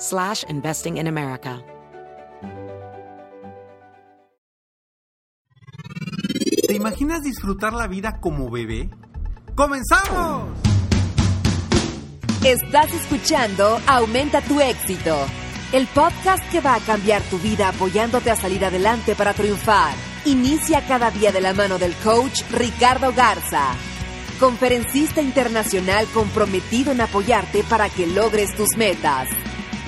slash investing in America. ¿Te imaginas disfrutar la vida como bebé? ¡Comenzamos! Estás escuchando Aumenta tu éxito, el podcast que va a cambiar tu vida apoyándote a salir adelante para triunfar. Inicia cada día de la mano del coach Ricardo Garza, conferencista internacional comprometido en apoyarte para que logres tus metas.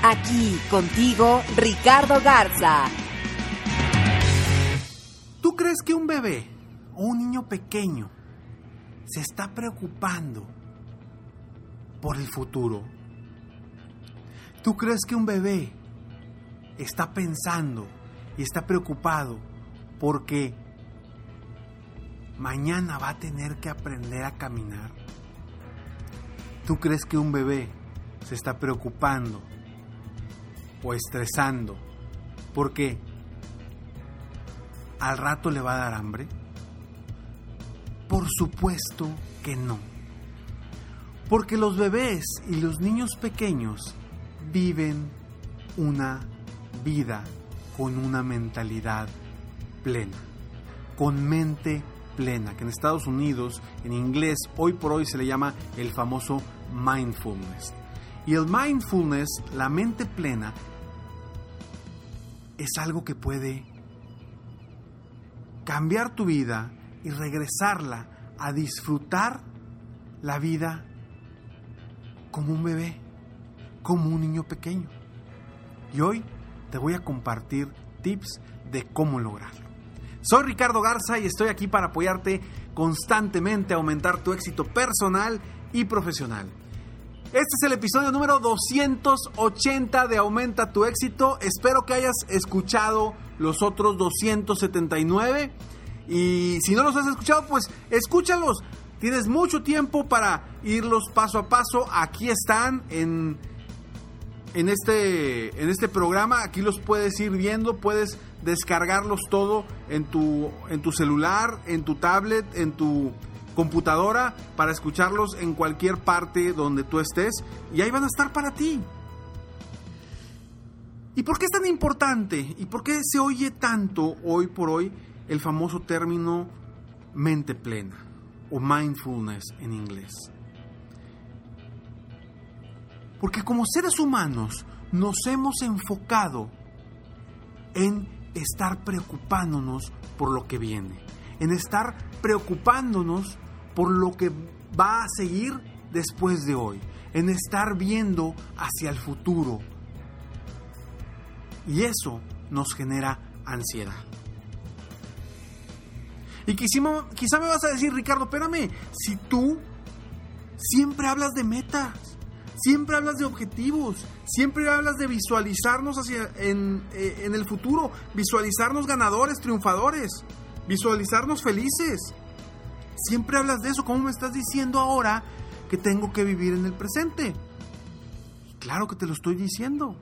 Aquí contigo, Ricardo Garza. ¿Tú crees que un bebé o un niño pequeño se está preocupando por el futuro? ¿Tú crees que un bebé está pensando y está preocupado porque mañana va a tener que aprender a caminar? ¿Tú crees que un bebé se está preocupando o estresando porque al rato le va a dar hambre? Por supuesto que no. Porque los bebés y los niños pequeños viven una vida con una mentalidad plena, con mente plena, que en Estados Unidos, en inglés, hoy por hoy se le llama el famoso mindfulness. Y el mindfulness, la mente plena, es algo que puede cambiar tu vida y regresarla a disfrutar la vida como un bebé, como un niño pequeño. Y hoy te voy a compartir tips de cómo lograrlo. Soy Ricardo Garza y estoy aquí para apoyarte constantemente a aumentar tu éxito personal y profesional. Este es el episodio número 280 de Aumenta tu éxito. Espero que hayas escuchado los otros 279. Y si no los has escuchado, pues escúchalos. Tienes mucho tiempo para irlos paso a paso. Aquí están en, en, este, en este programa. Aquí los puedes ir viendo. Puedes descargarlos todo en tu, en tu celular, en tu tablet, en tu computadora para escucharlos en cualquier parte donde tú estés y ahí van a estar para ti. ¿Y por qué es tan importante? ¿Y por qué se oye tanto hoy por hoy el famoso término mente plena o mindfulness en inglés? Porque como seres humanos nos hemos enfocado en estar preocupándonos por lo que viene, en estar preocupándonos por lo que va a seguir después de hoy, en estar viendo hacia el futuro. Y eso nos genera ansiedad. Y quizá, me vas a decir, Ricardo, espérame, si tú siempre hablas de metas, siempre hablas de objetivos, siempre hablas de visualizarnos hacia, en, eh, en el futuro, visualizarnos ganadores, triunfadores, visualizarnos felices. Siempre hablas de eso. ¿Cómo me estás diciendo ahora que tengo que vivir en el presente? Claro que te lo estoy diciendo.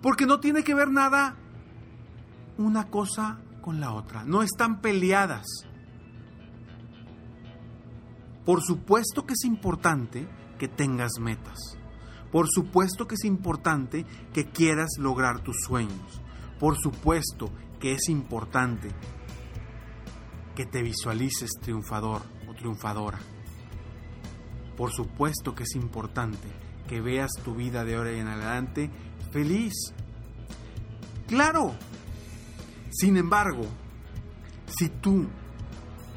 Porque no tiene que ver nada una cosa con la otra. No están peleadas. Por supuesto que es importante que tengas metas. Por supuesto que es importante que quieras lograr tus sueños. Por supuesto que es importante que te visualices triunfador o triunfadora. Por supuesto que es importante que veas tu vida de ahora en adelante feliz. Claro, Sin embargo, si tú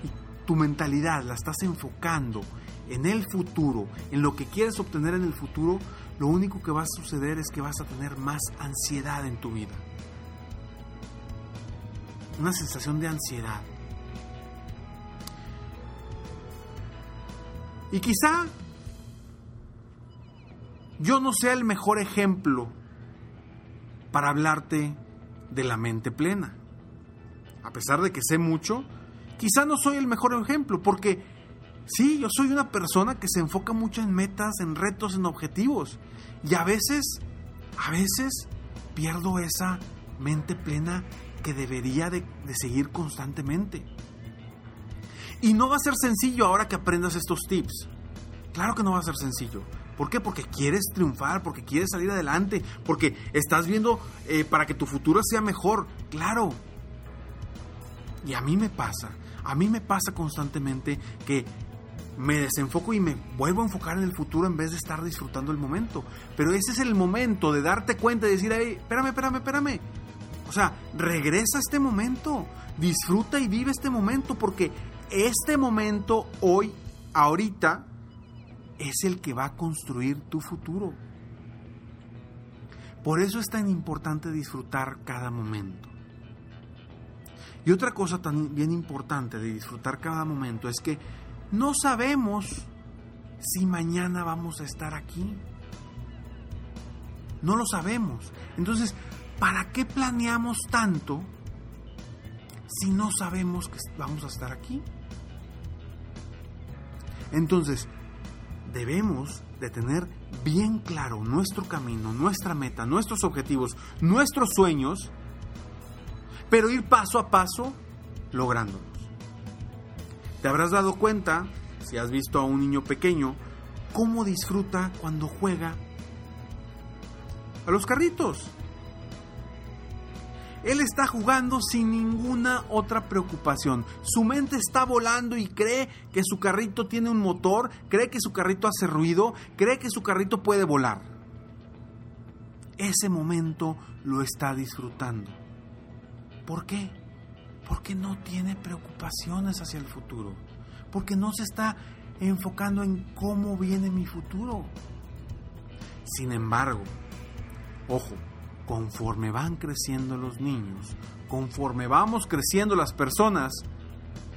y tu mentalidad la estás enfocando en el futuro, en lo que quieres obtener en el futuro, lo único que va a suceder es que vas a tener más ansiedad en tu vida. Una sensación de ansiedad. Y quizá yo no sea el mejor ejemplo para hablarte de la mente plena. A pesar de que sé mucho, quizá no soy el mejor ejemplo, porque sí, yo soy una persona que se enfoca mucho en metas, en retos, en objetivos. Y a veces, a veces pierdo esa mente plena que debería de, de seguir constantemente. Y no va a ser sencillo ahora que aprendas estos tips. Claro que no va a ser sencillo. ¿Por qué? Porque quieres triunfar, porque quieres salir adelante, porque estás viendo eh, para que tu futuro sea mejor. Claro. Y a mí me pasa, a mí me pasa constantemente que me desenfoco y me vuelvo a enfocar en el futuro en vez de estar disfrutando el momento. Pero ese es el momento de darte cuenta y decir, hey, espérame, espérame, espérame. Sea, regresa a este momento, disfruta y vive este momento, porque este momento, hoy, ahorita, es el que va a construir tu futuro. Por eso es tan importante disfrutar cada momento. Y otra cosa también importante de disfrutar cada momento es que no sabemos si mañana vamos a estar aquí. No lo sabemos. Entonces, ¿para qué planeamos tanto si no sabemos que vamos a estar aquí? Entonces, debemos de tener bien claro nuestro camino, nuestra meta, nuestros objetivos, nuestros sueños, pero ir paso a paso lográndolos. Te habrás dado cuenta, si has visto a un niño pequeño, cómo disfruta cuando juega a los carritos. Él está jugando sin ninguna otra preocupación. Su mente está volando y cree que su carrito tiene un motor, cree que su carrito hace ruido, cree que su carrito puede volar. Ese momento lo está disfrutando. ¿Por qué? Porque no tiene preocupaciones hacia el futuro. Porque no se está enfocando en cómo viene mi futuro. Sin embargo, ojo, conforme van creciendo los niños, conforme vamos creciendo las personas,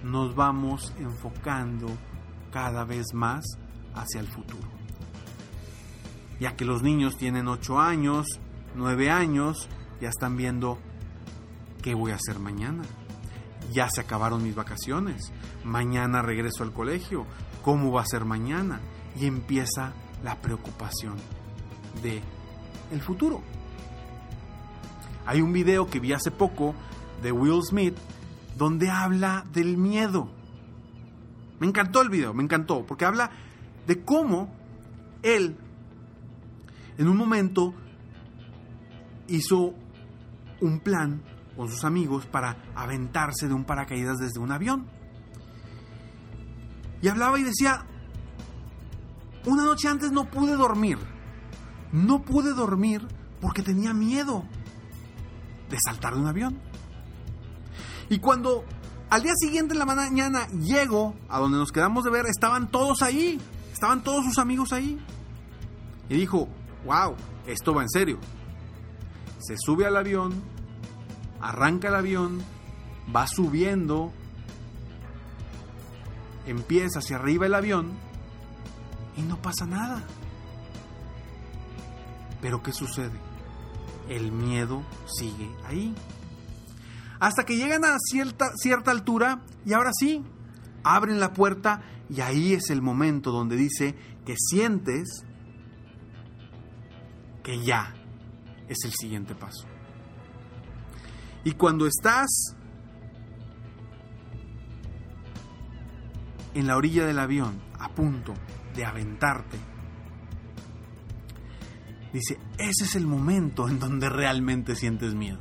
nos vamos enfocando cada vez más hacia el futuro. Ya que los niños tienen 8 años, 9 años, ya están viendo qué voy a hacer mañana. Ya se acabaron mis vacaciones. Mañana regreso al colegio. ¿Cómo va a ser mañana? Y empieza la preocupación de el futuro. Hay un video que vi hace poco de Will Smith donde habla del miedo. Me encantó el video, me encantó, porque habla de cómo él en un momento hizo un plan con sus amigos para aventarse de un paracaídas desde un avión. Y hablaba y decía, una noche antes no pude dormir. No pude dormir porque tenía miedo de saltar de un avión. Y cuando al día siguiente en la mañana llego a donde nos quedamos de ver, estaban todos ahí, estaban todos sus amigos ahí. Y dijo, wow, esto va en serio. Se sube al avión, arranca el avión, va subiendo, empieza hacia arriba el avión y no pasa nada. Pero ¿qué sucede? El miedo sigue ahí. Hasta que llegan a cierta, cierta altura y ahora sí, abren la puerta y ahí es el momento donde dice que sientes que ya es el siguiente paso. Y cuando estás en la orilla del avión, a punto de aventarte, Dice, ese es el momento en donde realmente sientes miedo.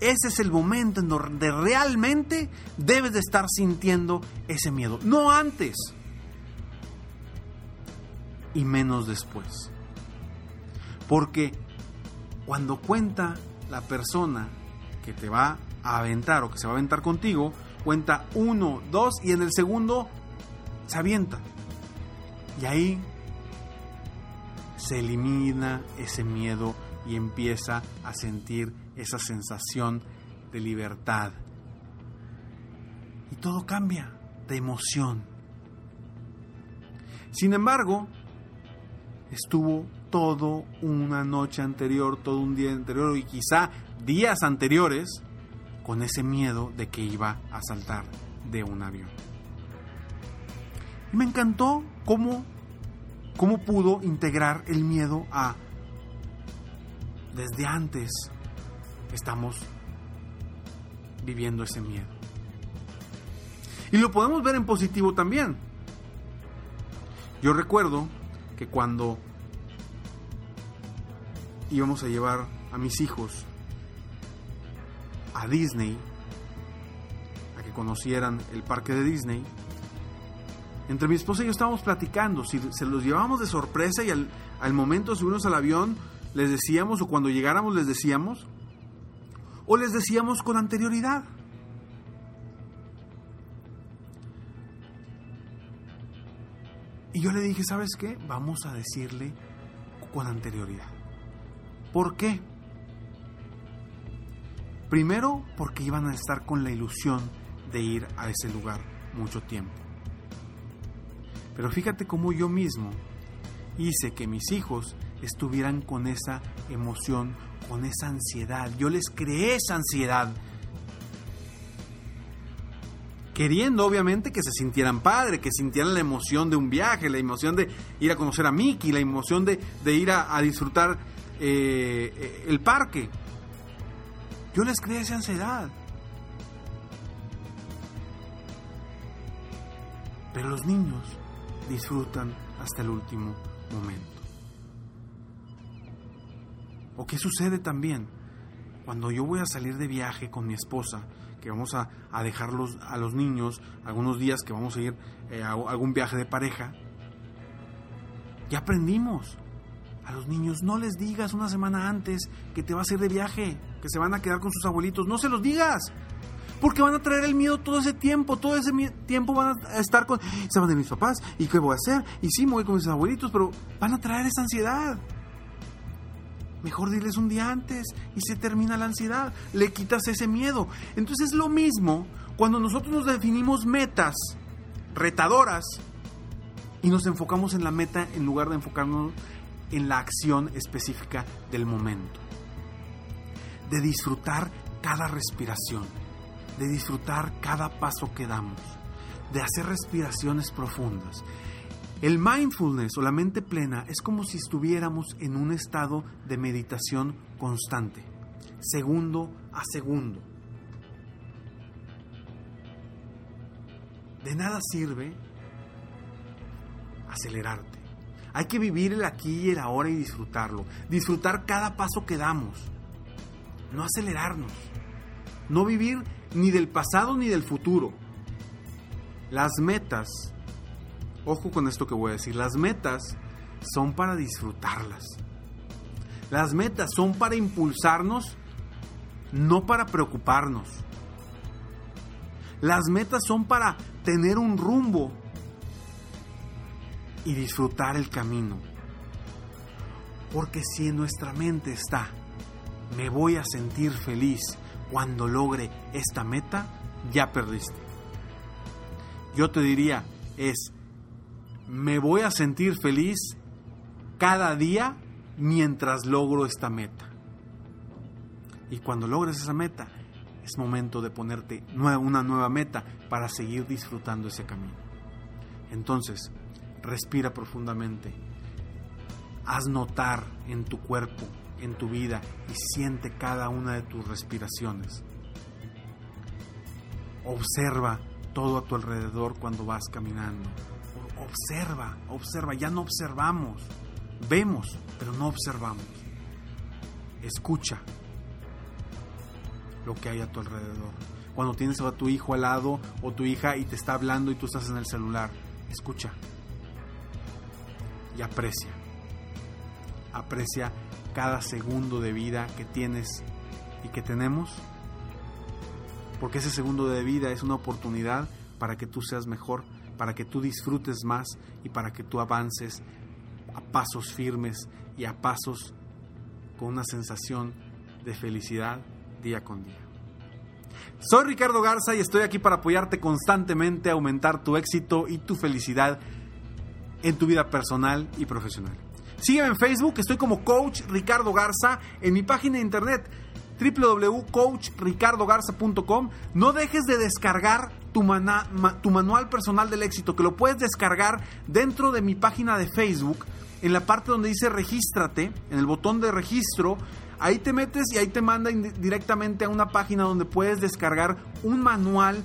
Ese es el momento en donde realmente debes de estar sintiendo ese miedo. No antes. Y menos después. Porque cuando cuenta la persona que te va a aventar o que se va a aventar contigo, cuenta uno, dos y en el segundo se avienta. Y ahí se elimina ese miedo y empieza a sentir esa sensación de libertad. Y todo cambia de emoción. Sin embargo, estuvo todo una noche anterior, todo un día anterior y quizá días anteriores con ese miedo de que iba a saltar de un avión. Y me encantó cómo, cómo pudo integrar el miedo a desde antes estamos viviendo ese miedo. Y lo podemos ver en positivo también. Yo recuerdo que cuando íbamos a llevar a mis hijos a Disney, a que conocieran el parque de Disney, entre mi esposa y yo estábamos platicando si se los llevábamos de sorpresa y al, al momento de subirnos al avión les decíamos o cuando llegáramos les decíamos o les decíamos con anterioridad. Y yo le dije, ¿sabes qué? Vamos a decirle con anterioridad. ¿Por qué? Primero, porque iban a estar con la ilusión de ir a ese lugar mucho tiempo. Pero fíjate cómo yo mismo hice que mis hijos estuvieran con esa emoción, con esa ansiedad. Yo les creé esa ansiedad. Queriendo obviamente que se sintieran padre, que sintieran la emoción de un viaje, la emoción de ir a conocer a Mickey, la emoción de, ir a, a disfrutar eh, el parque. Yo les creé esa ansiedad. Pero los niños disfrutan hasta el último momento. ¿O qué sucede también? Cuando yo voy a salir de viaje con mi esposa, que vamos a, a dejarlos a los niños algunos días que vamos a ir eh, a algún viaje de pareja, ya aprendimos. A los niños no les digas una semana antes que te vas a ir de viaje, que se van a quedar con sus abuelitos. No se los digas. Porque van a traer el miedo todo ese tiempo. Todo ese tiempo van a estar con... Se van de mis papás. ¿Y qué voy a hacer? Y sí, me voy con mis abuelitos, pero van a traer esa ansiedad. Mejor diles un día antes y se termina la ansiedad. Le quitas ese miedo. Entonces es lo mismo cuando nosotros nos definimos metas retadoras y nos enfocamos en la meta en lugar de enfocarnos en la acción específica del momento. De disfrutar cada respiración, de disfrutar cada paso que damos, de hacer respiraciones profundas. El mindfulness o la mente plena es como si estuviéramos en un estado de meditación constante, segundo a segundo. De nada sirve acelerarte. Hay que vivir el aquí y el ahora y disfrutarlo. Disfrutar cada paso que damos. No acelerarnos. No vivir ni del pasado ni del futuro. Las metas, ojo con esto que voy a decir, las metas son para disfrutarlas. Las metas son para impulsarnos, no para preocuparnos. Las metas son para tener un rumbo y disfrutar el camino. Porque si en nuestra mente está, me voy a sentir feliz cuando logre esta meta, ya perdiste. Yo te diría, es, me voy a sentir feliz cada día mientras logro esta meta. Y cuando logres esa meta, es momento de ponerte una nueva meta para seguir disfrutando ese camino. Entonces, respira profundamente. Haz notar en tu cuerpo, en tu vida y siente cada una de tus respiraciones. Observa todo a tu alrededor cuando vas caminando. Observa, observa, ya no observamos. Vemos, pero no observamos. Escucha lo que hay a tu alrededor. Cuando tienes a tu hijo al lado o tu hija y te está hablando y tú estás en el celular, escucha y aprecia. Aprecia cada segundo de vida que tienes y que tenemos porque ese segundo de vida es una oportunidad para que tú seas mejor, para que tú disfrutes más y para que tú avances a pasos firmes y a pasos con una sensación de felicidad día con día. Soy Ricardo Garza y estoy aquí para apoyarte constantemente a aumentar tu éxito y tu felicidad en tu vida personal y profesional. Sígueme en Facebook, estoy como Coach Ricardo Garza, en mi página de internet www.coachricardogarza.com. No dejes de descargar tu, tu manual personal del éxito, que lo puedes descargar dentro de mi página de Facebook, en la parte donde dice regístrate, en el botón de registro, ahí te metes y ahí te manda directamente a una página donde puedes descargar un manual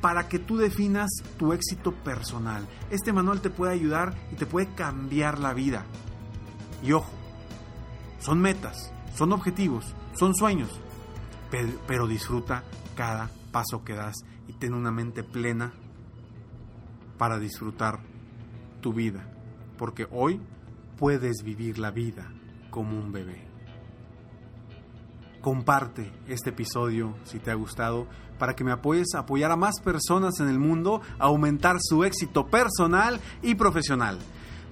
para que tú definas tu éxito personal. Este manual te puede ayudar y te puede cambiar la vida. Y ojo, son metas, son objetivos, son sueños, pero, disfruta cada paso que das y ten una mente plena para disfrutar tu vida, porque hoy puedes vivir la vida como un bebé. Comparte este episodio si te ha gustado para que me apoyes a apoyar a más personas en el mundo a aumentar su éxito personal y profesional.